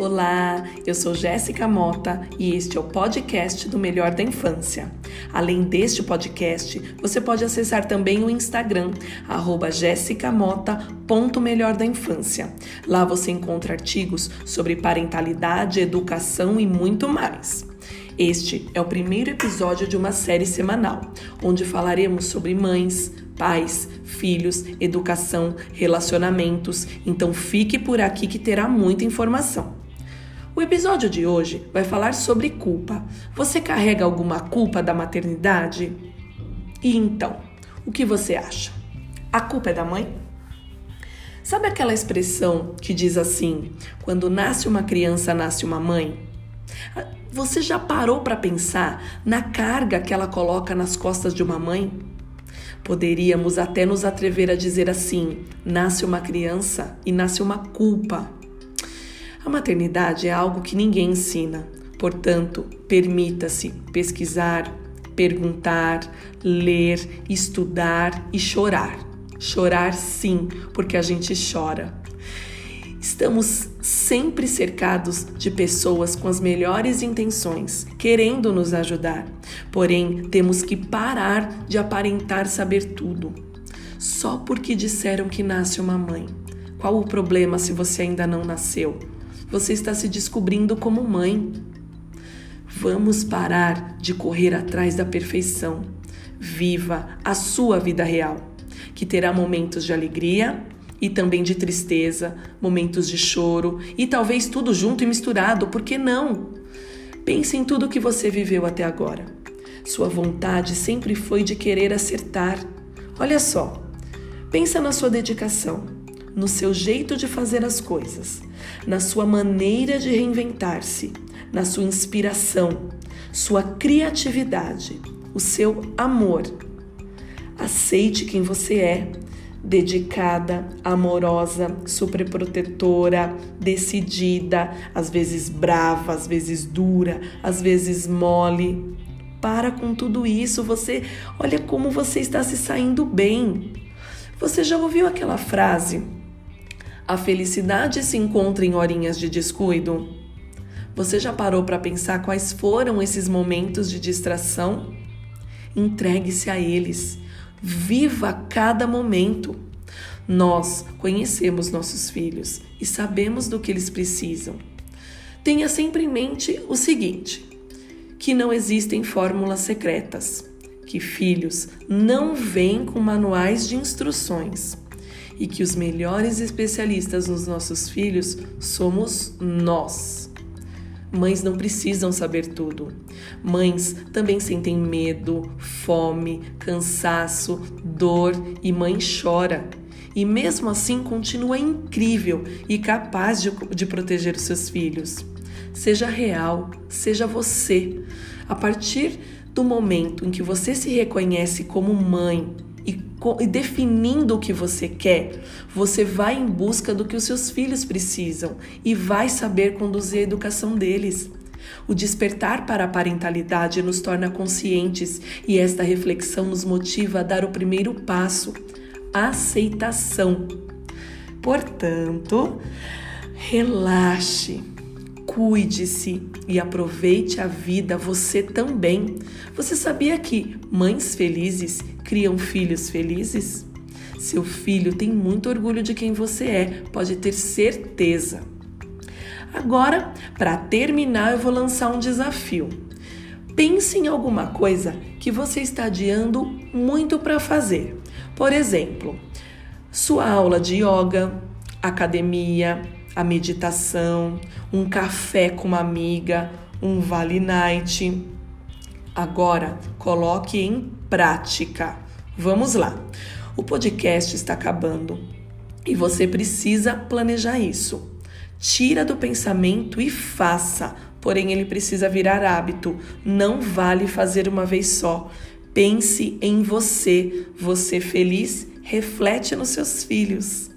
Olá, eu sou Jéssica Mota e este é o podcast do Melhor da Infância. Além deste podcast, você pode acessar também o Instagram, jessicamota.melhor da infância. Lá você encontra artigos sobre parentalidade, educação e muito mais. Este é o primeiro episódio de uma série semanal, onde falaremos sobre mães, pais, filhos, educação, relacionamentos. Então fique por aqui que terá muita informação. O episódio de hoje vai falar sobre culpa. Você carrega alguma culpa da maternidade? E então, o que você acha? A culpa é da mãe? Sabe aquela expressão que diz assim: quando nasce uma criança, nasce uma mãe? Você já parou para pensar na carga que ela coloca nas costas de uma mãe? Poderíamos até nos atrever a dizer assim: nasce uma criança e nasce uma culpa. A maternidade é algo que ninguém ensina, portanto, permita-se pesquisar, perguntar, ler, estudar e chorar. Chorar sim, porque a gente chora. Estamos sempre cercados de pessoas com as melhores intenções, querendo nos ajudar. Porém, temos que parar de aparentar saber tudo. Só porque disseram que nasce uma mãe. Qual o problema se você ainda não nasceu? Você está se descobrindo como mãe. Vamos parar de correr atrás da perfeição. Viva a sua vida real, que terá momentos de alegria e também de tristeza, momentos de choro e talvez tudo junto e misturado, por que não? Pense em tudo que você viveu até agora. Sua vontade sempre foi de querer acertar. Olha só, pensa na sua dedicação, no seu jeito de fazer as coisas, na sua maneira de reinventar-se, na sua inspiração, sua criatividade, o seu amor. Aceite quem você é dedicada, amorosa, superprotetora, decidida, às vezes brava, às vezes dura, às vezes mole. Para com tudo isso, você olha como você está se saindo bem. Você já ouviu aquela frase? A felicidade se encontra em horinhas de descuido? Você já parou para pensar quais foram esses momentos de distração? Entregue-se a eles. Viva cada momento. Nós conhecemos nossos filhos e sabemos do que eles precisam. Tenha sempre em mente o seguinte: que não existem fórmulas secretas, que filhos não vêm com manuais de instruções e que os melhores especialistas nos nossos filhos somos nós. Mães não precisam saber tudo. Mães também sentem medo, fome, cansaço, dor e mãe chora. E mesmo assim continua incrível e capaz de, de proteger os seus filhos. Seja real, seja você. A partir do momento em que você se reconhece como mãe, e definindo o que você quer, você vai em busca do que os seus filhos precisam e vai saber conduzir a educação deles. O despertar para a parentalidade nos torna conscientes e esta reflexão nos motiva a dar o primeiro passo, a aceitação. Portanto, relaxe, cuide-se e aproveite a vida você também. Você sabia que mães felizes criam filhos felizes? Seu filho tem muito orgulho de quem você é, pode ter certeza. Agora, para terminar, eu vou lançar um desafio. Pense em alguma coisa que você está adiando muito para fazer. Por exemplo, sua aula de yoga, academia, a meditação, um café com uma amiga, um vale night. Agora, coloque em prática. Vamos lá. O podcast está acabando e você precisa planejar isso. Tira do pensamento e faça, porém ele precisa virar hábito. Não vale fazer uma vez só. Pense em você. Você feliz reflete nos seus filhos.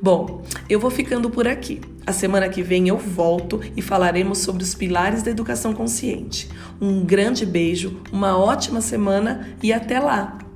Bom, eu vou ficando por aqui. A semana que vem eu volto e falaremos sobre os pilares da educação consciente. Um grande beijo, uma ótima semana e até lá!